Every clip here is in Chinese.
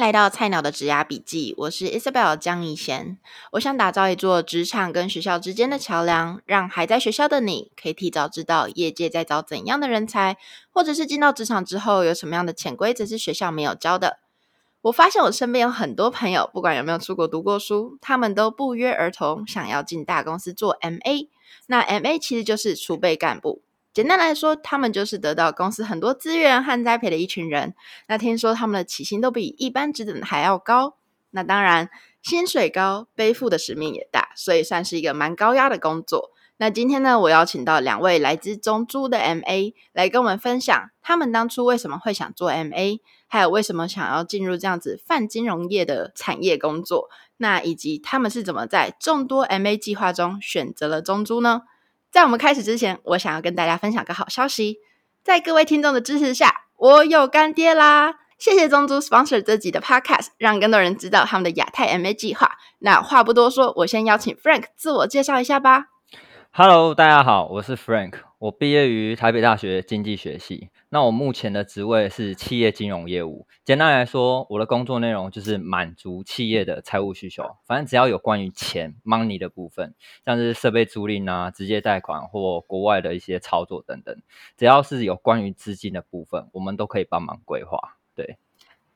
来到菜鸟的职涯笔记，我是 Isabel 江一贤。我想打造一座职场跟学校之间的桥梁，让还在学校的你可以提早知道业界在找怎样的人才，或者是进到职场之后有什么样的潜规则是学校没有教的。我发现我身边有很多朋友，不管有没有出国读过书，他们都不约而同想要进大公司做 MA。那 MA 其实就是储备干部。简单来说，他们就是得到公司很多资源和栽培的一群人。那听说他们的起薪都比一般职等还要高。那当然，薪水高，背负的使命也大，所以算是一个蛮高压的工作。那今天呢，我邀请到两位来自中租的 MA 来跟我们分享，他们当初为什么会想做 MA，还有为什么想要进入这样子泛金融业的产业工作。那以及他们是怎么在众多 MA 计划中选择了中租呢？在我们开始之前，我想要跟大家分享个好消息，在各位听众的支持下，我有干爹啦！谢谢宗族 sponsor 这集的 podcast，让更多人知道他们的亚太 MA 计划。那话不多说，我先邀请 Frank 自我介绍一下吧。Hello，大家好，我是 Frank，我毕业于台北大学经济学系。那我目前的职位是企业金融业务。简单来说，我的工作内容就是满足企业的财务需求。反正只要有关于钱 （money） 的部分，像是设备租赁啊、直接贷款或国外的一些操作等等，只要是有关于资金的部分，我们都可以帮忙规划。对，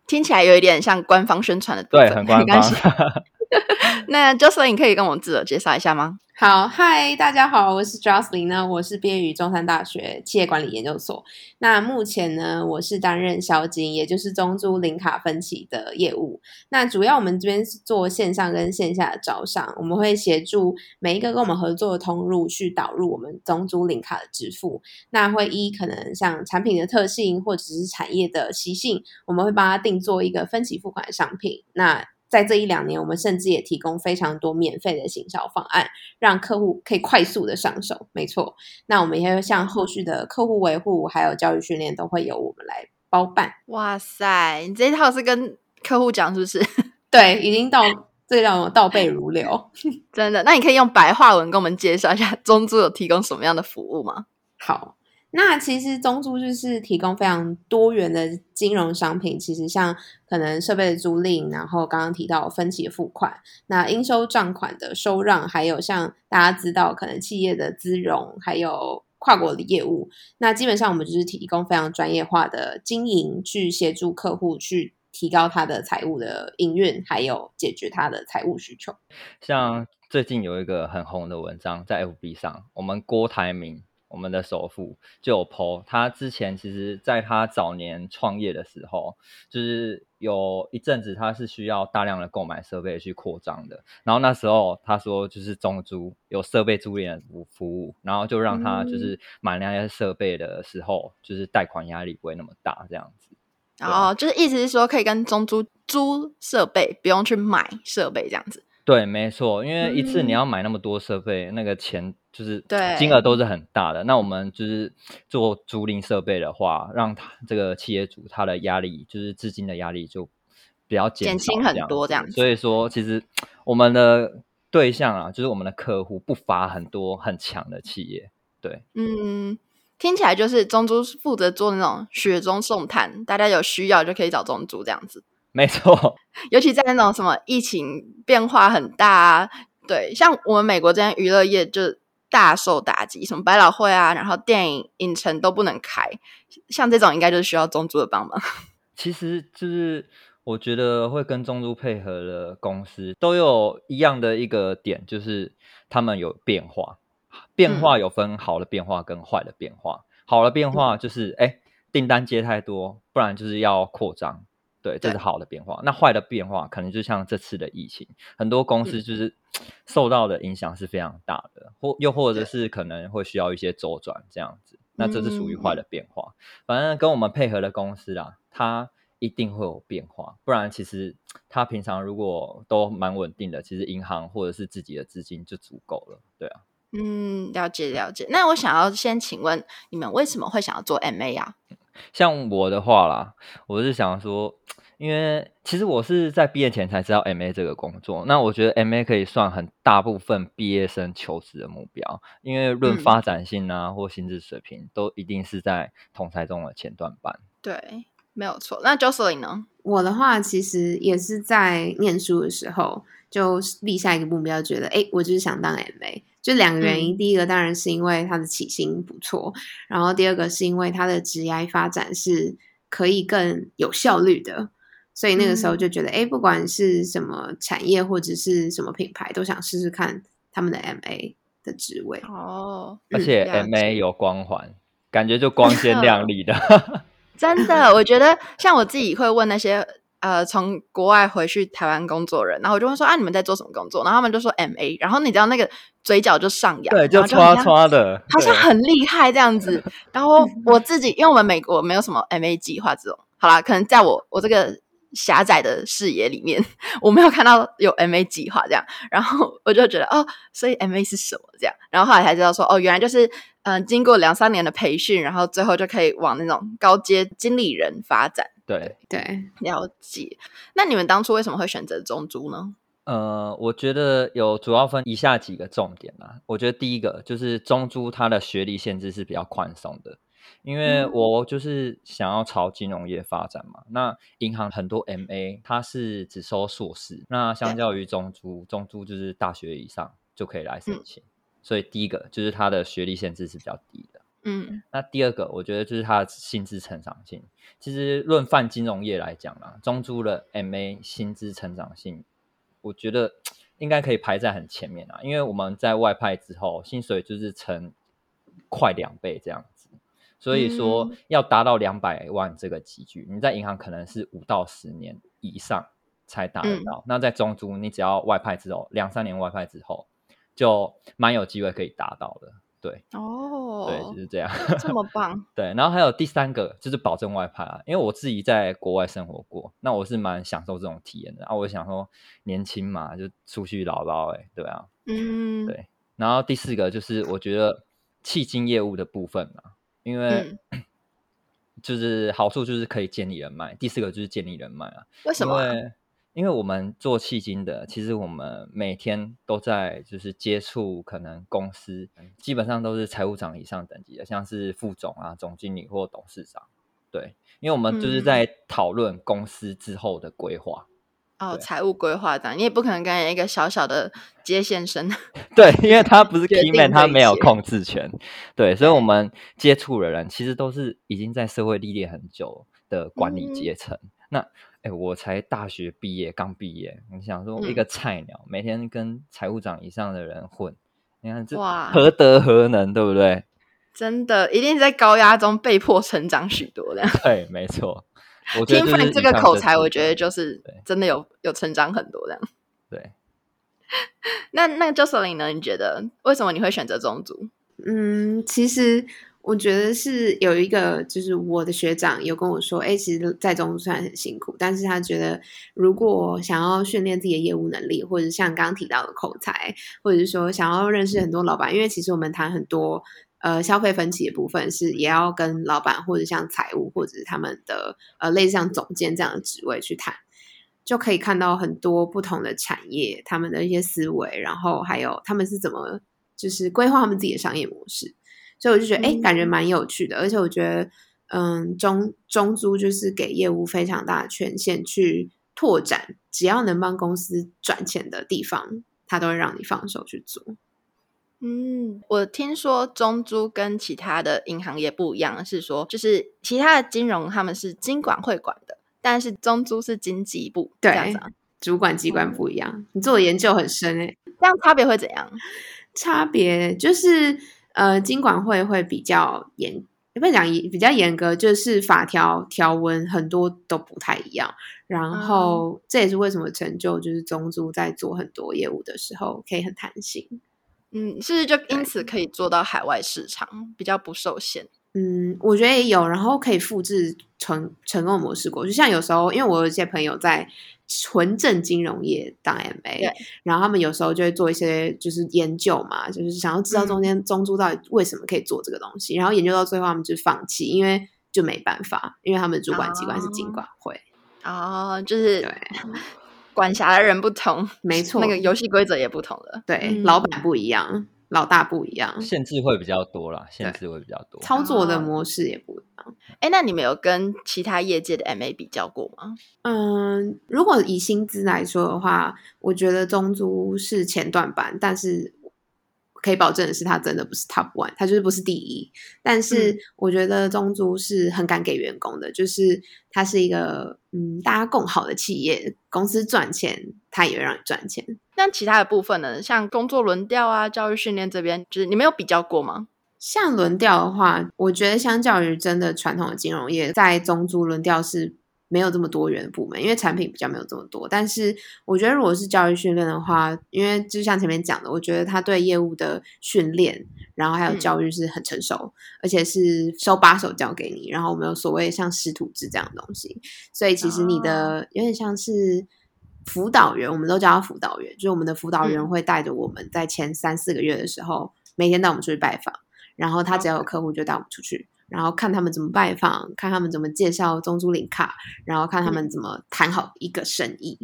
听起来有一点像官方宣传的部分，对，很官方。那 Jocelyn，你可以跟我们自我介绍一下吗？好，嗨，大家好，我是 Jocelyn 呢，我是毕业于中山大学企业管理研究所。那目前呢，我是担任销金，也就是中租零卡分期的业务。那主要我们这边是做线上跟线下的招商，我们会协助每一个跟我们合作的通路去导入我们中租零卡的支付。那会依可能像产品的特性或者是产业的习性，我们会帮他定做一个分期付款的商品。那在这一两年，我们甚至也提供非常多免费的行销方案，让客户可以快速的上手。没错，那我们也会像后续的客户维护还有教育训练，都会由我们来包办。哇塞，你这一套是跟客户讲是不是？对，已经到这让我倒背如流，真的。那你可以用白话文跟我们介绍一下 中租有提供什么样的服务吗？好。那其实中租就是提供非常多元的金融商品，其实像可能设备的租赁，然后刚刚提到分期付款，那应收账款的收让，还有像大家知道可能企业的资融，还有跨国的业务，那基本上我们就是提供非常专业化的经营，去协助客户去提高他的财务的营运，还有解决他的财务需求。像最近有一个很红的文章在 FB 上，我们郭台铭。我们的首富就有 po，他之前其实在他早年创业的时候，就是有一阵子他是需要大量的购买设备去扩张的。然后那时候他说，就是中租有设备租赁的服务，然后就让他就是买那些设备的时候，就是贷款压力不会那么大，这样子。然后就是意思是说，可以跟中租租设备，不用去买设备这样子。对，没错，因为一次你要买那么多设备，嗯、那个钱就是金额都是很大的。那我们就是做租赁设备的话，让他这个企业主他的压力，就是资金的压力就比较减，减轻很多这样子。所以说，其实我们的对象啊，就是我们的客户不乏很多很强的企业。对，嗯，听起来就是中租负责做那种雪中送炭，大家有需要就可以找中租这样子。没错，尤其在那种什么疫情变化很大啊，对，像我们美国这边娱乐业就大受打击，什么百老汇啊，然后电影影城都不能开，像这种应该就是需要中租的帮忙。其实就是我觉得会跟中租配合的公司都有一样的一个点，就是他们有变化，变化有分好的变化跟坏的变化。嗯、好的变化就是哎，订单接太多，不然就是要扩张。对，这是好的变化。那坏的变化，可能就像这次的疫情，很多公司就是受到的影响是非常大的，或又或者是可能会需要一些周转这样子。那这是属于坏的变化。反正跟我们配合的公司啊，它一定会有变化，不然其实它平常如果都蛮稳定的，其实银行或者是自己的资金就足够了。对啊，嗯，了解了解。那我想要先请问你们为什么会想要做 MA 啊？像我的话啦，我是想说，因为其实我是在毕业前才知道 MA 这个工作。那我觉得 MA 可以算很大部分毕业生求职的目标，因为论发展性啊、嗯、或薪资水平，都一定是在同侪中的前段班。对，没有错。那 Jocelyn 呢？我的话，其实也是在念书的时候就立下一个目标，觉得哎，我就是想当 MA。就两个原因，嗯、第一个当然是因为他的起薪不错，然后第二个是因为他的职业发展是可以更有效率的，所以那个时候就觉得，哎、嗯，不管是什么产业或者是什么品牌，都想试试看他们的 MA 的职位。哦，而且 MA 有光环，嗯、感觉就光鲜 亮丽的。真的，我觉得像我自己会问那些。呃，从国外回去台湾工作人，然后我就问说啊，你们在做什么工作？然后他们就说 MA，然后你知道那个嘴角就上扬，对，就唰唰的，好像很厉害这样子。然后我自己，因为我们美国没有什么 MA 计划这种，好啦，可能在我我这个狭窄的视野里面，我没有看到有 MA 计划这样。然后我就觉得哦，所以 MA 是什么这样？然后后来才知道说哦，原来就是嗯、呃，经过两三年的培训，然后最后就可以往那种高阶经理人发展。对对，了解。那你们当初为什么会选择中租呢？呃，我觉得有主要分以下几个重点啊。我觉得第一个就是中租它的学历限制是比较宽松的，因为我就是想要朝金融业发展嘛。嗯、那银行很多 MA 它是只收硕士，那相较于中租，中租就是大学以上就可以来申请。嗯、所以第一个就是他的学历限制是比较低的。嗯，那第二个我觉得就是他的薪资成长性。其实论泛金融业来讲啦，中租的 MA 薪资成长性，我觉得应该可以排在很前面啊。因为我们在外派之后，薪水就是成快两倍这样子。所以说要达到两百万这个级距，你在银行可能是五到十年以上才达得到。那在中租，你只要外派之后，两三年外派之后，就蛮有机会可以达到的。对哦，对，就是这样，这么棒。对，然后还有第三个就是保证外派啊，因为我自己在国外生活过，那我是蛮享受这种体验的啊。我想说年轻嘛，就出去捞捞，哎，对啊，嗯，对。然后第四个就是我觉得企金业务的部分嘛，因为、嗯、就是好处就是可以建立人脉。第四个就是建立人脉啊，为什么？因为因为我们做企金的，其实我们每天都在就是接触可能公司，基本上都是财务长以上等级的，像是副总啊、总经理或董事长。对，因为我们就是在讨论公司之后的规划。嗯、哦，财务规划的，你也不可能跟一个小小的接线生。对，因为他不是 key man，他没有控制权。对，所以我们接触的人其实都是已经在社会历练很久的管理阶层。嗯、那哎，我才大学毕业，刚毕业。你想说一个菜鸟，嗯、每天跟财务长以上的人混，你看这何德何能，哇对不对？真的，一定在高压中被迫成长许多的。对，没错。我听 Frank 这个口才，我觉得就是真的有有成长很多这样。对。那那 Jocelyn 呢？你觉得为什么你会选择中组？嗯，其实。我觉得是有一个，就是我的学长有跟我说，哎，其实在中虽然很辛苦，但是他觉得如果想要训练自己的业务能力，或者像刚刚提到的口才，或者是说想要认识很多老板，因为其实我们谈很多呃消费分歧的部分，是也要跟老板或者像财务或者是他们的呃类似像总监这样的职位去谈，就可以看到很多不同的产业他们的一些思维，然后还有他们是怎么就是规划他们自己的商业模式。所以我就觉得，哎，感觉蛮有趣的，而且我觉得，嗯，中中租就是给业务非常大的权限去拓展，只要能帮公司赚钱的地方，他都会让你放手去做。嗯，我听说中租跟其他的银行也不一样，是说就是其他的金融他们是金管会管的，但是中租是经济部，对，主管机关不一样。嗯，你做的研究很深诶，这样差别会怎样？差别就是。呃，金管会会比较严，不讲比较严格，就是法条条文很多都不太一样。然后、嗯、这也是为什么成就就是中租在做很多业务的时候可以很弹性。嗯，是不是就因此可以做到海外市场比较不受限？嗯，我觉得也有，然后可以复制成成功模式过。就像有时候，因为我有一些朋友在。纯正金融业当 MA，对。然后他们有时候就会做一些就是研究嘛，就是想要知道中间中租到底为什么可以做这个东西，嗯、然后研究到最后他们就放弃，因为就没办法，因为他们的主管机关是金管会哦，就是对管辖的人不同，没错，那个游戏规则也不同了，对，嗯、老板不一样。老大不一样，限制会比较多啦，限制会比较多，操作的模式也不一样。哎、哦，那你们有跟其他业界的 MA 比较过吗？嗯，如果以薪资来说的话，我觉得中租是前段班，但是。可以保证的是，他真的不是 top one，他就是不是第一。但是我觉得中租是很敢给员工的，就是它是一个嗯大家共好的企业，公司赚钱，他也会让你赚钱。那其他的部分呢？像工作轮调啊、教育训练这边，就是你没有比较过吗？像轮调的话，我觉得相较于真的传统的金融业，在中租轮调是。没有这么多元的部门，因为产品比较没有这么多。但是我觉得，如果是教育训练的话，因为就像前面讲的，我觉得他对业务的训练，然后还有教育是很成熟，嗯、而且是手把手教给你。然后我们有所谓像师徒制这样的东西，所以其实你的有点像是辅导员，我们都叫他辅导员，就是我们的辅导员会带着我们在前三四个月的时候，每天带我们出去拜访，然后他只要有客户就带我们出去。然后看他们怎么拜访，看他们怎么介绍中租领卡，然后看他们怎么谈好一个生意，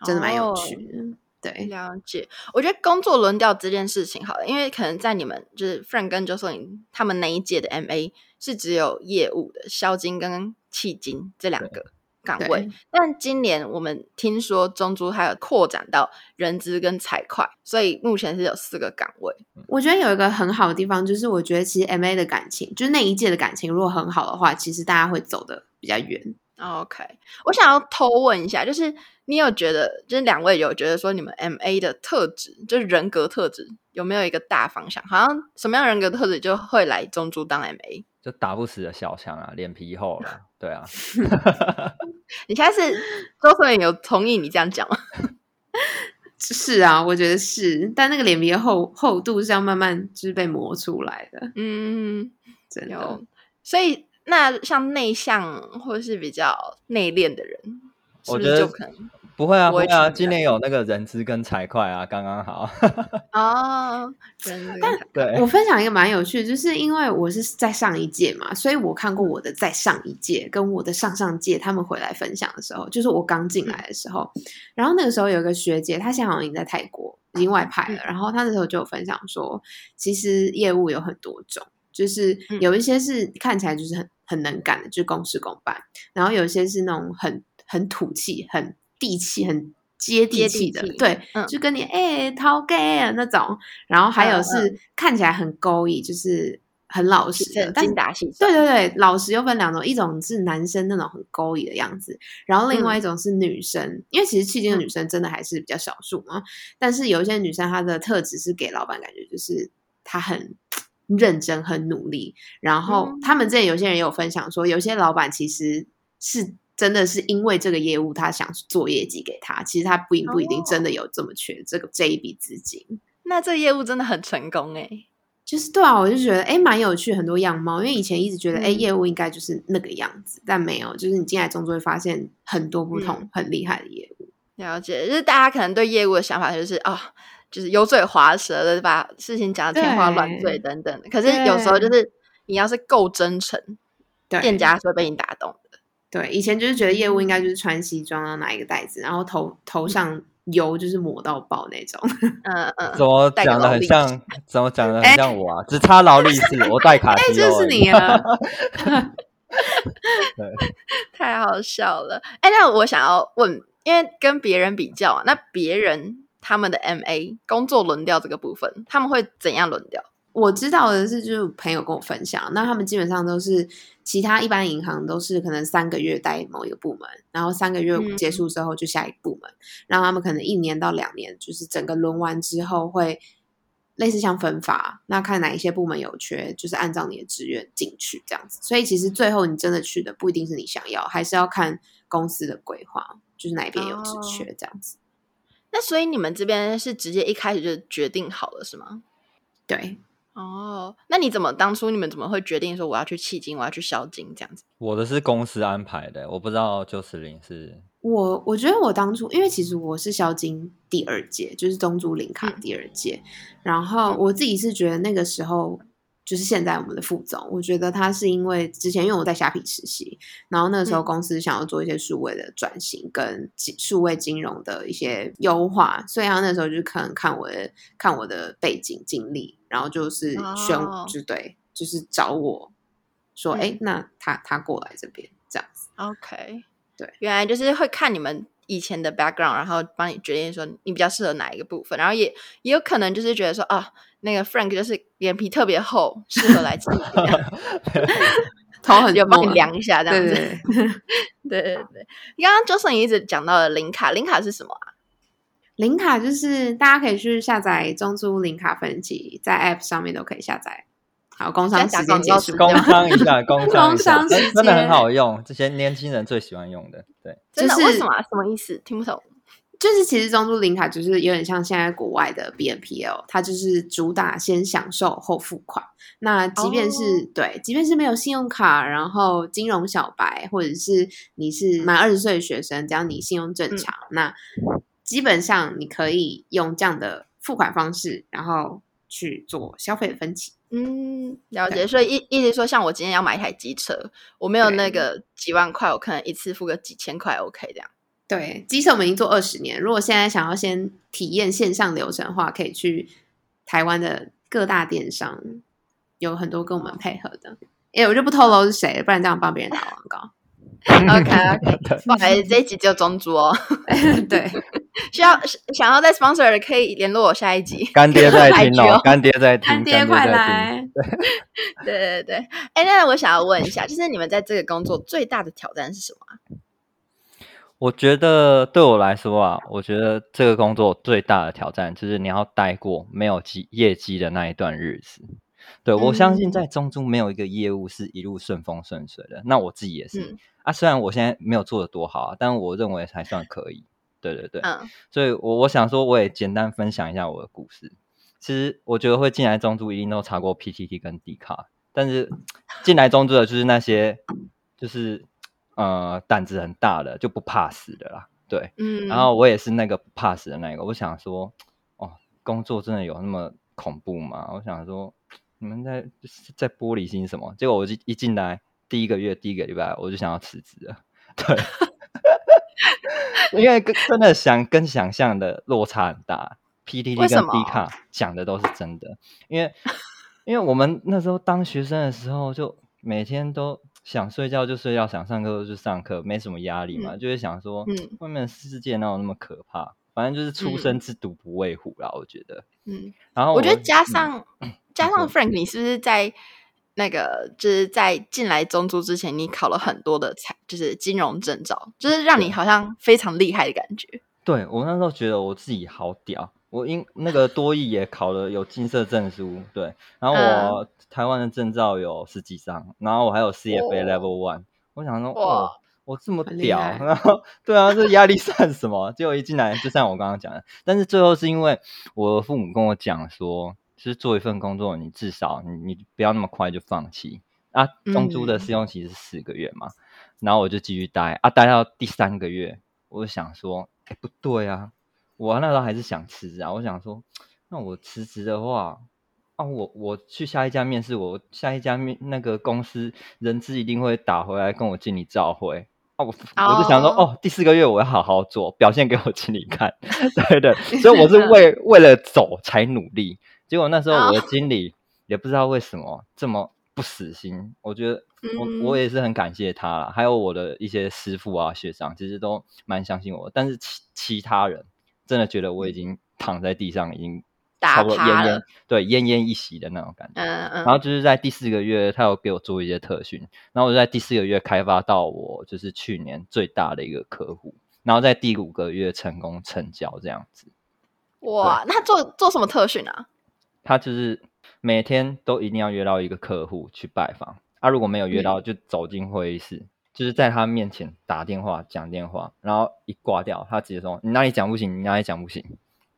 嗯、真的蛮有趣的。哦、对，了解。我觉得工作轮调这件事情好了，因为可能在你们就是 Frank 跟 Jocelyn 他们那一届的 MA 是只有业务的销金跟契金这两个。岗位，但今年我们听说中珠还有扩展到人资跟财会，所以目前是有四个岗位。我觉得有一个很好的地方，就是我觉得其实 MA 的感情，就是那一届的感情，如果很好的话，其实大家会走的比较远。OK，我想要偷问一下，就是你有觉得，就是两位有觉得说，你们 MA 的特质，就是人格特质，有没有一个大方向？好像什么样人格特质就会来中珠当 MA？就打不死的小强啊，脸皮厚了，对啊。你现在是周慧有同意你这样讲吗？是啊，我觉得是，但那个脸皮的厚厚度是要慢慢就是被磨出来的。嗯，真的。所以那像内向或者是比较内敛的人，我觉得就可能。不会啊，不会啊，今年有那个人资跟财会啊，刚刚好。哦，但对我分享一个蛮有趣的，就是因为我是在上一届嘛，所以我看过我的在上一届跟我的上上届他们回来分享的时候，就是我刚进来的时候，嗯、然后那个时候有个学姐，她现在好像已经在泰国已经外派了，嗯、然后她那时候就有分享说，其实业务有很多种，就是有一些是看起来就是很很能干的，就是公事公办，然后有一些是那种很很土气很。地气很接地气的，对，嗯、就跟你哎讨价那种，然后还有是看起来很勾引，就是很老实的。对对对，老实又分两种，一种是男生那种很勾引的样子，然后另外一种是女生，嗯、因为其实企金的女生真的还是比较少数嘛，嗯、但是有一些女生她的特质是给老板感觉就是她很认真、很努力，然后他们这里有些人也有分享说，有些老板其实是。真的是因为这个业务，他想做业绩给他，其实他不不一定真的有这么缺这个、哦、这一笔资金。那这个业务真的很成功哎，就是对啊，我就觉得哎蛮有趣，很多样貌。因为以前一直觉得哎、嗯、业务应该就是那个样子，但没有，就是你进来中就会发现很多不同、嗯、很厉害的业务。了解，就是大家可能对业务的想法就是啊、哦，就是油嘴滑舌的把事情讲的天花乱坠等等。的可是有时候就是你要是够真诚，店家是会被你打动的。对，以前就是觉得业务应该就是穿西装，然后拿一个袋子，然后头头上油就是抹到爆那种。嗯嗯。怎么讲的很像？怎么讲的很像我啊？只差劳力士，我戴卡西欧。就是你啊！对，太好笑了。哎，那我想要问，因为跟别人比较啊，那别人他们的 MA 工作轮调这个部分，他们会怎样轮调？我知道的是，就是朋友跟我分享，那他们基本上都是其他一般银行都是可能三个月待某一个部门，然后三个月结束之后就下一个部门，嗯、然后他们可能一年到两年，就是整个轮完之后会类似像分发，那看哪一些部门有缺，就是按照你的志愿进去这样子。所以其实最后你真的去的不一定是你想要，还是要看公司的规划，就是哪边有职缺这样子。哦、那所以你们这边是直接一开始就决定好了是吗？对。哦，那你怎么当初你们怎么会决定说我要去企金，我要去销金这样子？我的是公司安排的，我不知道就是零是。我我觉得我当初因为其实我是销金第二届，就是中租零卡第二届，嗯、然后我自己是觉得那个时候就是现在我们的副总，我觉得他是因为之前因为我在虾皮实习，然后那个时候公司想要做一些数位的转型跟数位金融的一些优化，所以他那时候就可能看我的看我的背景经历，然后就是选、oh. 就对，就是找我说，哎、嗯，那他他过来这边这样子。OK，对，原来就是会看你们以前的 background，然后帮你决定说你比较适合哪一个部分，然后也也有可能就是觉得说啊。那个 Frank 就是脸皮特别厚，适合来这里，头很就帮你量一下这样子。对对对，刚刚 Jocelyn 一直讲到了零卡，零卡是什么啊？零卡就是大家可以去下载中租零卡分期，在 App 上面都可以下载。好，工商时间结束，工商一下，工商一下，工商真的很好用，这些年轻人最喜欢用的。对，真的？为什么？什么意思？听不懂。就是其实中珠零卡就是有点像现在国外的 BNPL，它就是主打先享受后付款。那即便是、oh. 对，即便是没有信用卡，然后金融小白，或者是你是满二十岁的学生，只要你信用正常，嗯、那基本上你可以用这样的付款方式，然后去做消费的分期。嗯，了解。所以意意思说，像我今天要买一台机车，我没有那个几万块，我可能一次付个几千块，OK 这样。对，机车我们已经做二十年。如果现在想要先体验线上流程的话，可以去台湾的各大电商，有很多跟我们配合的。哎，我就不透露是谁，不然这样帮别人打广告。OK OK，不好意思，这一集就中租哦。对，需要想要再 sponsor 的可以联络我下一集。干爹在听哦，干爹在听，干爹快来。对对对，哎，那我想要问一下，就是你们在这个工作最大的挑战是什么？我觉得对我来说啊，我觉得这个工作最大的挑战就是你要待过没有业业绩的那一段日子。对，我相信在中租没有一个业务是一路顺风顺水的。那我自己也是、嗯、啊，虽然我现在没有做的多好啊，但我认为还算可以。对对对，嗯、所以我我想说，我也简单分享一下我的故事。其实我觉得会进来中租一定都查过 PTT 跟 D 卡，但是进来中租的就是那些就是。呃，胆子很大的就不怕死的啦，对，嗯，然后我也是那个不怕死的那个。我想说，哦，工作真的有那么恐怖吗？我想说，你们在在玻璃心什么？结果我一一进来第一个月第一个礼拜，我就想要辞职了，对，因为跟真的想跟想象的落差很大。PTT 跟 D 卡讲的都是真的，因为 因为我们那时候当学生的时候，就每天都。想睡觉就睡觉，想上课就上课，没什么压力嘛，嗯、就会想说，嗯，外面的世界哪有那么可怕？反正就是初生之犊不畏虎啦，嗯、我觉得。嗯，然后我，我觉得加上、嗯、加上 Frank，你是不是在那个就是在进来中租之前，你考了很多的财，就是金融证照，就是让你好像非常厉害的感觉。对，我那时候觉得我自己好屌。我因那个多益也考了有金色证书，对，然后我台湾的证照有十几张，然后我还有 CFA Level One，我想说，哇，我这么屌，然后对啊，这压力算什么？结果一进来就像我刚刚讲的，但是最后是因为我父母跟我讲说，就是做一份工作，你至少你你不要那么快就放弃啊。中租的试用期是四个月嘛，嗯、然后我就继续待啊，待到第三个月，我就想说，哎，不对啊。我那时候还是想辞职啊，我想说，那我辞职的话，啊，我我去下一家面试，我下一家面那个公司人资一定会打回来跟我经理照会啊，我我就想说，哦，第四个月我要好好做，表现给我经理看，对对，所以我是 为为了走才努力，结果那时候我的经理也不知道为什么这么不死心，我觉得我我也是很感谢他啦，还有我的一些师傅啊学长，其实都蛮相信我，但是其其他人。真的觉得我已经躺在地上，已经差不多奄奄对奄奄一息的那种感觉。嗯嗯。然后就是在第四个月，他有给我做一些特训，然后我就在第四个月开发到我就是去年最大的一个客户，然后在第五个月成功成交这样子。哇，那做做什么特训啊？他就是每天都一定要约到一个客户去拜访，啊，如果没有约到，就走进会议室。嗯就是在他面前打电话讲电话，然后一挂掉，他直接说：“你哪里讲不行？你哪里讲不行？”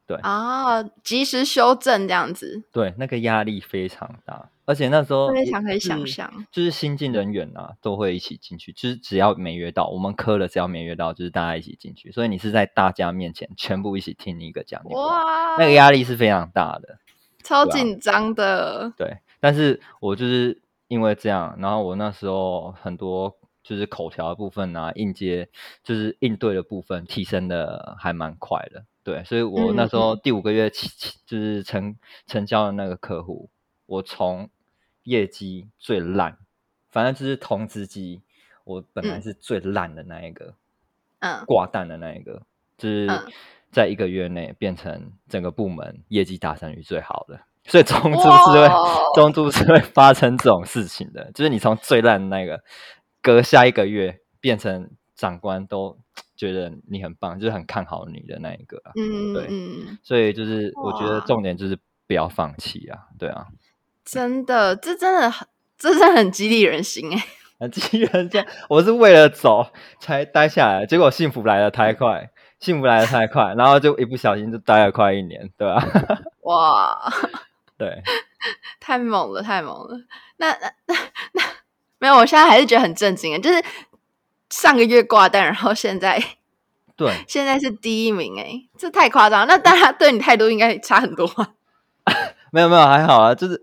对啊，及时修正这样子。对，那个压力非常大，而且那时候非常可以想象，就是新进人员啊，都会一起进去。就是只要没约到，我们科了，只要没约到，就是大家一起进去。所以你是在大家面前全部一起听一个讲电话，哇，那个压力是非常大的，超紧张的。对，但是我就是因为这样，然后我那时候很多就是口条的部分啊，应接就是应对的部分提升的还蛮快的。对，所以我那时候第五个月起，就是成成交的那个客户，我从业绩最烂，反正就是同资机，我本来是最烂的那一个，嗯，挂蛋的那一个，就是在一个月内变成整个部门业绩达成率最好的。所以中途是会 中途是会发生这种事情的，就是你从最烂的那个，隔下一个月变成长官都。觉得你很棒，就是很看好你的那一个，啊，嗯，对，嗯，所以就是我觉得重点就是不要放弃啊，对啊，真的，这真的很，这真的很激励人心哎，很激励人心。我是为了走才待下来，结果幸福来的太快，幸福来的太快，然后就一不小心就待了快一年，对吧？哇，对，太猛了，太猛了。那那那那没有，我现在还是觉得很震惊，就是。上个月挂单，然后现在对，现在是第一名哎，这太夸张。那大家对你态度应该差很多啊。没有没有，还好啊，就是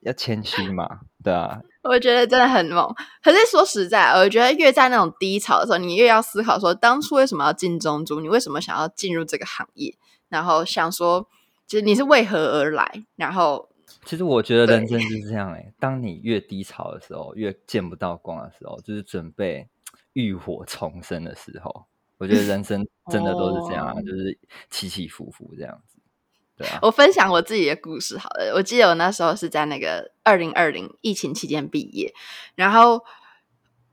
要谦虚嘛，对啊。我觉得真的很猛。可是说实在，我觉得越在那种低潮的时候，你越要思考说，当初为什么要进中珠？你为什么想要进入这个行业？然后想说，其实你是为何而来？然后，其实我觉得人生就是这样哎，当你越低潮的时候，越见不到光的时候，就是准备。浴火重生的时候，我觉得人生真的都是这样，啊，就是起起伏伏这样子。我分享我自己的故事好了。我记得我那时候是在那个二零二零疫情期间毕业，然后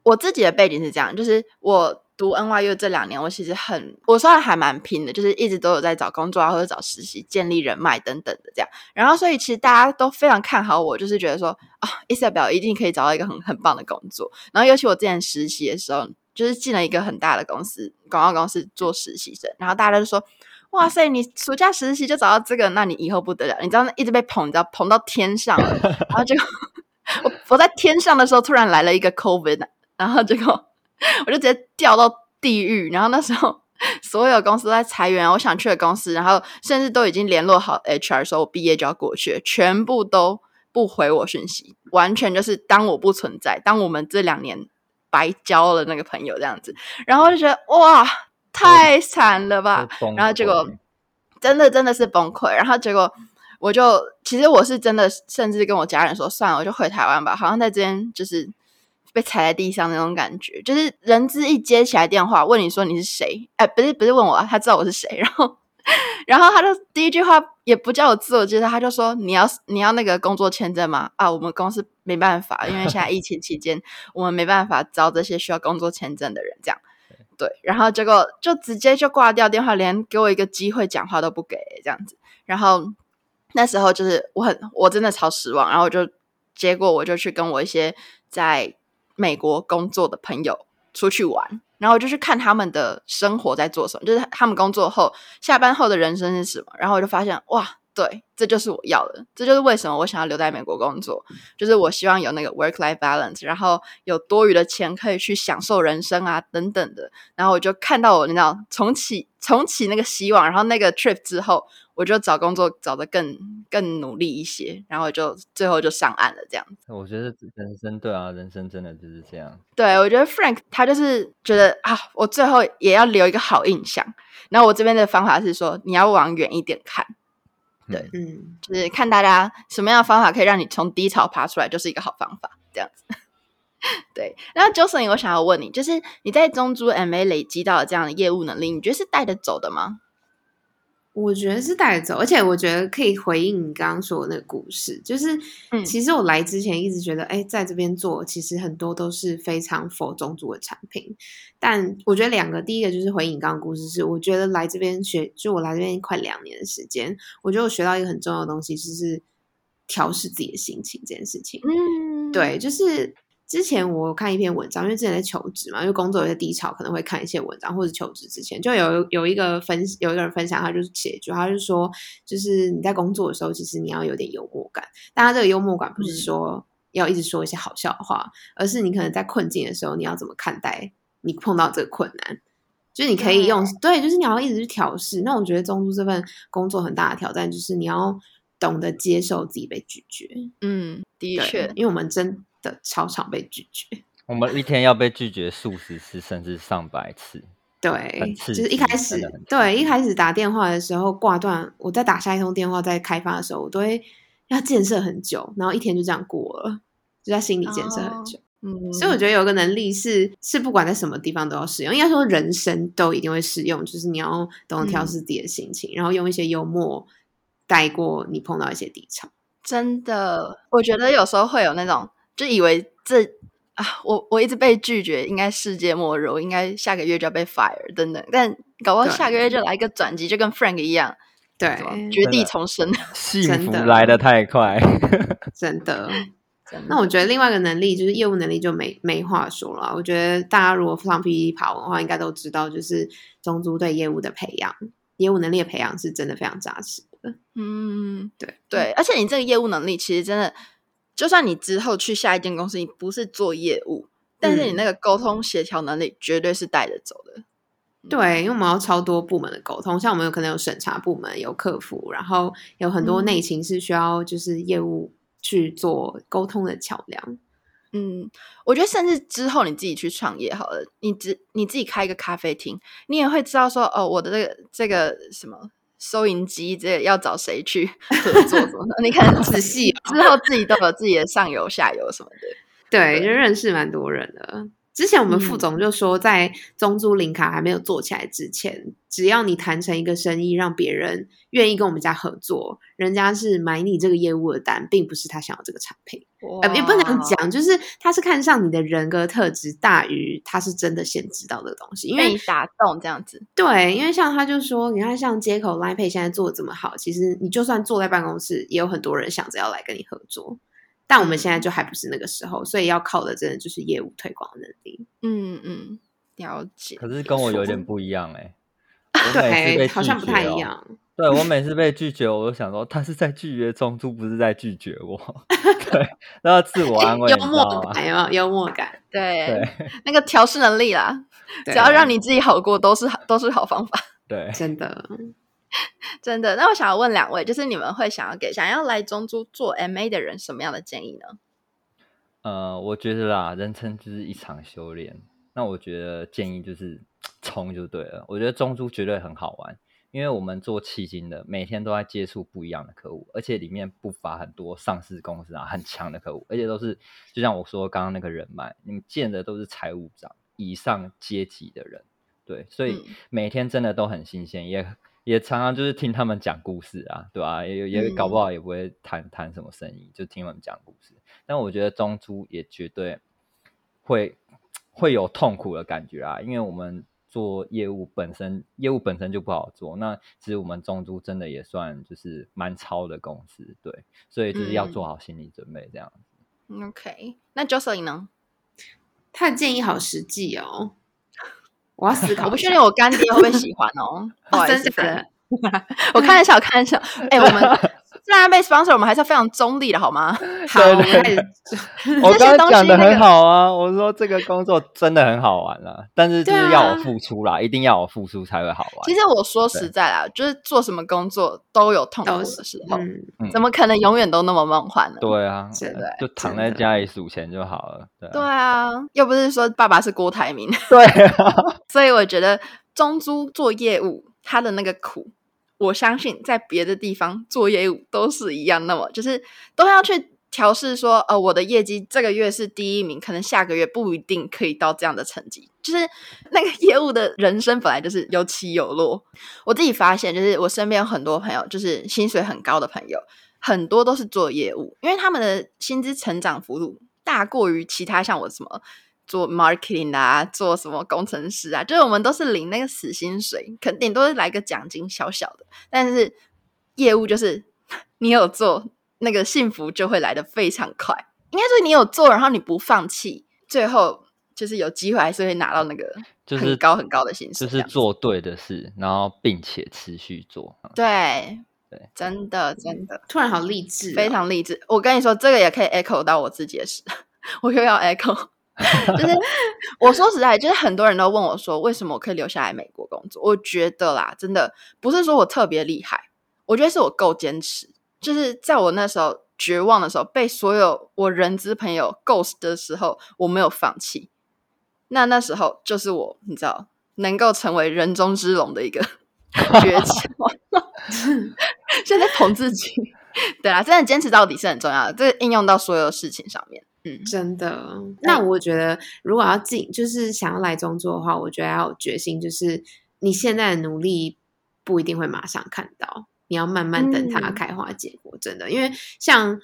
我自己的背景是这样，就是我读 NYU 这两年，我其实很，我算还蛮拼的，就是一直都有在找工作啊，或者找实习、建立人脉等等的这样。然后，所以其实大家都非常看好我，就是觉得说啊，Isabel 一定可以找到一个很很棒的工作。然后，尤其我之前实习的时候，就是进了一个很大的公司，广告公司做实习生。然后大家就说：“哇塞，你暑假实习就找到这个，那你以后不得了。”你知道，一直被捧，你知道捧到天上。然后结果我我在天上的时候，突然来了一个 COVID，然后结果。我就直接掉到地狱，然后那时候所有公司都在裁员，我想去的公司，然后甚至都已经联络好 HR，说我毕业就要过去，全部都不回我讯息，完全就是当我不存在，当我们这两年白交了那个朋友这样子，然后就觉得哇，太惨了吧，然后结果真的真的是崩溃，然后结果我就其实我是真的，甚至跟我家人说，算了，我就回台湾吧，好像在这边就是。被踩在地上那种感觉，就是人质一接起来电话问你说你是谁？哎，不是不是问我啊，他知道我是谁。然后，然后他就第一句话也不叫我自我介绍，他就说你要你要那个工作签证吗？啊，我们公司没办法，因为现在疫情期间，我们没办法招这些需要工作签证的人。这样，对。然后结果就直接就挂掉电话，连给我一个机会讲话都不给，这样子。然后那时候就是我很我真的超失望，然后就结果我就去跟我一些在。美国工作的朋友出去玩，然后我就去看他们的生活在做什么，就是他们工作后下班后的人生是什么。然后我就发现，哇，对，这就是我要的，这就是为什么我想要留在美国工作，就是我希望有那个 work-life balance，然后有多余的钱可以去享受人生啊，等等的。然后我就看到我，你知道，重启重启那个希望。然后那个 trip 之后。我就找工作找的更更努力一些，然后就最后就上岸了，这样子。我觉得人生对啊，人生真的就是这样。对，我觉得 Frank 他就是觉得啊，我最后也要留一个好印象。然后我这边的方法是说，你要往远一点看。对，嗯，就是看大家什么样的方法可以让你从低潮爬出来，就是一个好方法，这样子。对，然后 Jocelyn，我想要问你，就是你在中珠 MA 累积到的这样的业务能力，你觉得是带得走的吗？我觉得是带走，而且我觉得可以回应你刚刚说的那个故事，就是，其实我来之前一直觉得，哎、嗯，在这边做，其实很多都是非常 for 中租的产品。但我觉得两个，第一个就是回应你刚刚故事，是我觉得来这边学，就我来这边快两年的时间，我觉得我学到一个很重要的东西，就是调试自己的心情这件事情。嗯，对，就是。之前我看一篇文章，因为之前在求职嘛，因为工作有些低潮，可能会看一些文章，或者求职之前就有有一个分有一个人分享，他就是写一句，他就说，就是你在工作的时候，其实你要有点幽默感。但他这个幽默感不是说要一直说一些好笑的话，嗯、而是你可能在困境的时候，你要怎么看待你碰到这个困难？就是你可以用对，对，就是你要一直去调试。那我觉得中租这份工作很大的挑战，就是你要懂得接受自己被拒绝。嗯，的确，因为我们真的超常被拒绝。我们一天要被拒绝数十次，甚至上百次。对，就是一开始，对，一开始打电话的时候挂断，我在打下一通电话，在开发的时候，我都会要建设很久，然后一天就这样过了，就在心里建设很久。哦、嗯，所以我觉得有个能力是，是不管在什么地方都要使用，应该说人生都一定会适用，就是你要懂得调试自己的心情，嗯、然后用一些幽默带过你碰到一些低潮。真的，我觉得有时候会有那种，就以为这。啊，我我一直被拒绝，应该世界末日，我应该下个月就要被 fire 等等，但搞不好下个月就来一个转机，就跟 Frank 一样，对，绝地重生，幸福来的太快，真的。那我觉得另外一个能力就是业务能力，就没没话说了。我觉得大家如果上 PPT 爬文的话，应该都知道，就是中租对业务的培养，业务能力的培养是真的非常扎实的。嗯，对对，而且你这个业务能力其实真的。就算你之后去下一间公司，你不是做业务，但是你那个沟通协调能力绝对是带着走的。嗯、对，因为我们要超多部门的沟通，像我们有可能有审查部门、有客服，然后有很多内勤是需要就是业务去做沟通的桥梁。嗯，我觉得甚至之后你自己去创业好了，你只你自己开一个咖啡厅，你也会知道说哦，我的这个这个什么。收银机这要找谁去合作什么的？你看 仔细之后，自己都有自己的上游、下游什么的。对，就认识蛮多人的。之前我们副总就说，在中租零卡还没有做起来之前，嗯、只要你谈成一个生意，让别人愿意跟我们家合作，人家是买你这个业务的单，并不是他想要这个产品。呃，也不能讲，就是他是看上你的人格特质大于他是真的先知道的东西，因为你打动这样子。对，因为像他就说，你看像接口 Line Pay 现在做的这么好，其实你就算坐在办公室，也有很多人想着要来跟你合作。但我们现在就还不是那个时候，所以要靠的真的就是业务推广能力。嗯嗯，了解。可是跟我有点不一样哎、欸，对，好像不太一样。对，我每次被拒绝，我都想说他是在拒绝中珠，不是在拒绝我。对，然后自我安慰，幽默感有没有？幽默感，对，对那个调试能力啦，只要让你自己好过，都是都是好方法。对，真的，真的。那我想要问两位，就是你们会想要给想要来中珠做 MA 的人什么样的建议呢？呃，我觉得啦，人生就是一场修炼。那我觉得建议就是冲就对了。我觉得中珠绝对很好玩。因为我们做企金的，每天都在接触不一样的客户，而且里面不乏很多上市公司啊，很强的客户，而且都是就像我说刚刚那个人脉，你们见的都是财务长以上阶级的人，对，所以每天真的都很新鲜，也也常常就是听他们讲故事啊，对吧、啊？也也搞不好也不会谈谈什么生意，就听他们讲故事。但我觉得中珠也绝对会会有痛苦的感觉啊，因为我们。做业务本身，业务本身就不好做。那其实我们中租真的也算就是蛮超的公司，对，所以就是要做好心理准备这样子。嗯、OK，那 Jocelyn 呢？他的建议好实际哦，我要思考。我不确定我干爹会不会喜欢哦。不好意思，我开玩笑，开玩笑。哎、欸，我们。虽然被 sponsor，我们还是非常中立的，好吗？好，我们开始。我刚刚讲的很好啊，我说这个工作真的很好玩啊，但是就是要我付出啦，一定要我付出才会好玩。其实我说实在啦，就是做什么工作都有痛苦的时候，怎么可能永远都那么梦幻呢？对啊，就躺在家里数钱就好了。对啊，又不是说爸爸是郭台铭。对啊，所以我觉得中租做业务，他的那个苦。我相信在别的地方做业务都是一样，那么就是都要去调试说，呃，我的业绩这个月是第一名，可能下个月不一定可以到这样的成绩。就是那个业务的人生本来就是有起有落。我自己发现，就是我身边有很多朋友，就是薪水很高的朋友，很多都是做业务，因为他们的薪资成长幅度大过于其他像我什么。做 marketing 啊，做什么工程师啊？就是我们都是领那个死薪水，肯定都是来个奖金小小的。但是业务就是你有做，那个幸福就会来的非常快。应该说你有做，然后你不放弃，最后就是有机会还是会拿到那个很高很高的薪水。就是做对的事，然后并且持续做。对对，真的真的，突然好励志哦，非常励志。我跟你说，这个也可以 echo 到我自己的事，我又要 echo。就是我说实在，就是很多人都问我说，为什么我可以留下来美国工作？我觉得啦，真的不是说我特别厉害，我觉得是我够坚持。就是在我那时候绝望的时候，被所有我人资朋友 ghost 的时候，我没有放弃。那那时候就是我，你知道，能够成为人中之龙的一个 诀窍。现在捧自己，对啊，真的坚持到底是很重要的，这应用到所有事情上面。嗯，真的。那我觉得，如果要进，就是想要来中做的话，我觉得要有决心，就是你现在的努力不一定会马上看到，你要慢慢等它开花结果。嗯、真的，因为像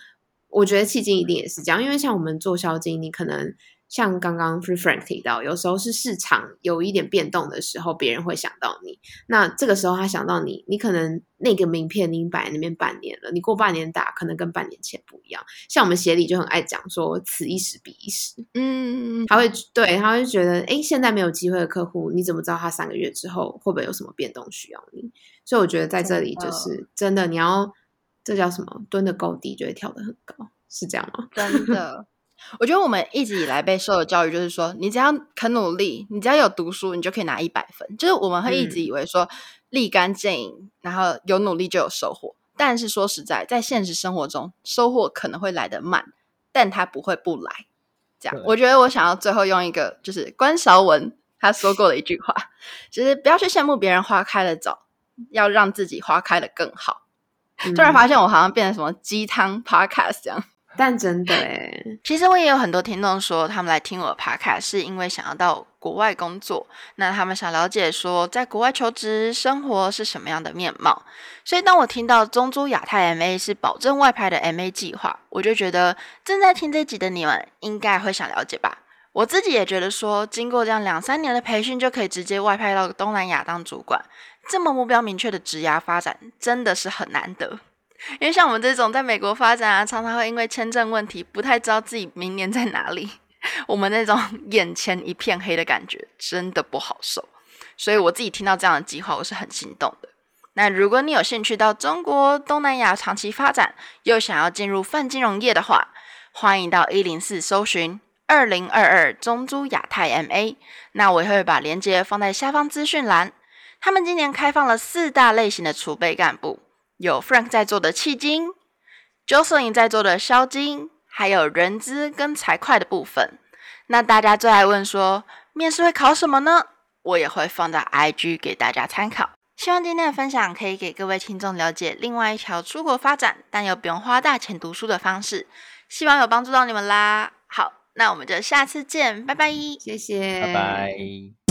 我觉得迄今一定也是这样，因为像我们做销金，你可能。像刚刚 Free Frank 提到，有时候是市场有一点变动的时候，别人会想到你。那这个时候他想到你，你可能那个名片你摆在那边半年了，你过半年打可能跟半年前不一样。像我们协理就很爱讲说，此一时彼一时。嗯，他会对，他会觉得，哎，现在没有机会的客户，你怎么知道他三个月之后会不会有什么变动需要你？所以我觉得在这里就是真的，你要这叫什么？蹲的够低就会跳得很高，是这样吗？真的。我觉得我们一直以来被受的教育就是说，你只要肯努力，你只要有读书，你就可以拿一百分。就是我们会一直以为说立竿见影，然后有努力就有收获。但是说实在，在现实生活中，收获可能会来得慢，但它不会不来。这样，我觉得我想要最后用一个就是关韶文他说过的一句话，就是不要去羡慕别人花开的早，要让自己花开的更好。突然发现我好像变成什么鸡汤 podcast 这样。但真的诶，其实我也有很多听众说，他们来听我的 podcast 是因为想要到国外工作，那他们想了解说，在国外求职生活是什么样的面貌。所以当我听到中珠亚太 MA 是保证外派的 MA 计划，我就觉得正在听这集的你们应该会想了解吧。我自己也觉得说，经过这样两三年的培训，就可以直接外派到东南亚当主管，这么目标明确的职涯发展，真的是很难得。因为像我们这种在美国发展啊，常常会因为签证问题，不太知道自己明年在哪里。我们那种眼前一片黑的感觉，真的不好受。所以我自己听到这样的计划，我是很心动的。那如果你有兴趣到中国东南亚长期发展，又想要进入泛金融业的话，欢迎到一零四搜寻二零二二中珠亚太 MA。那我也会把链接放在下方资讯栏。他们今年开放了四大类型的储备干部。有 Frank 在做的企金，Jocelyn 在做的销金，还有人资跟财会的部分。那大家最爱问说，面试会考什么呢？我也会放在 IG 给大家参考。希望今天的分享可以给各位听众了解另外一条出国发展，但又不用花大钱读书的方式。希望有帮助到你们啦。好，那我们就下次见，拜拜。谢谢，拜拜。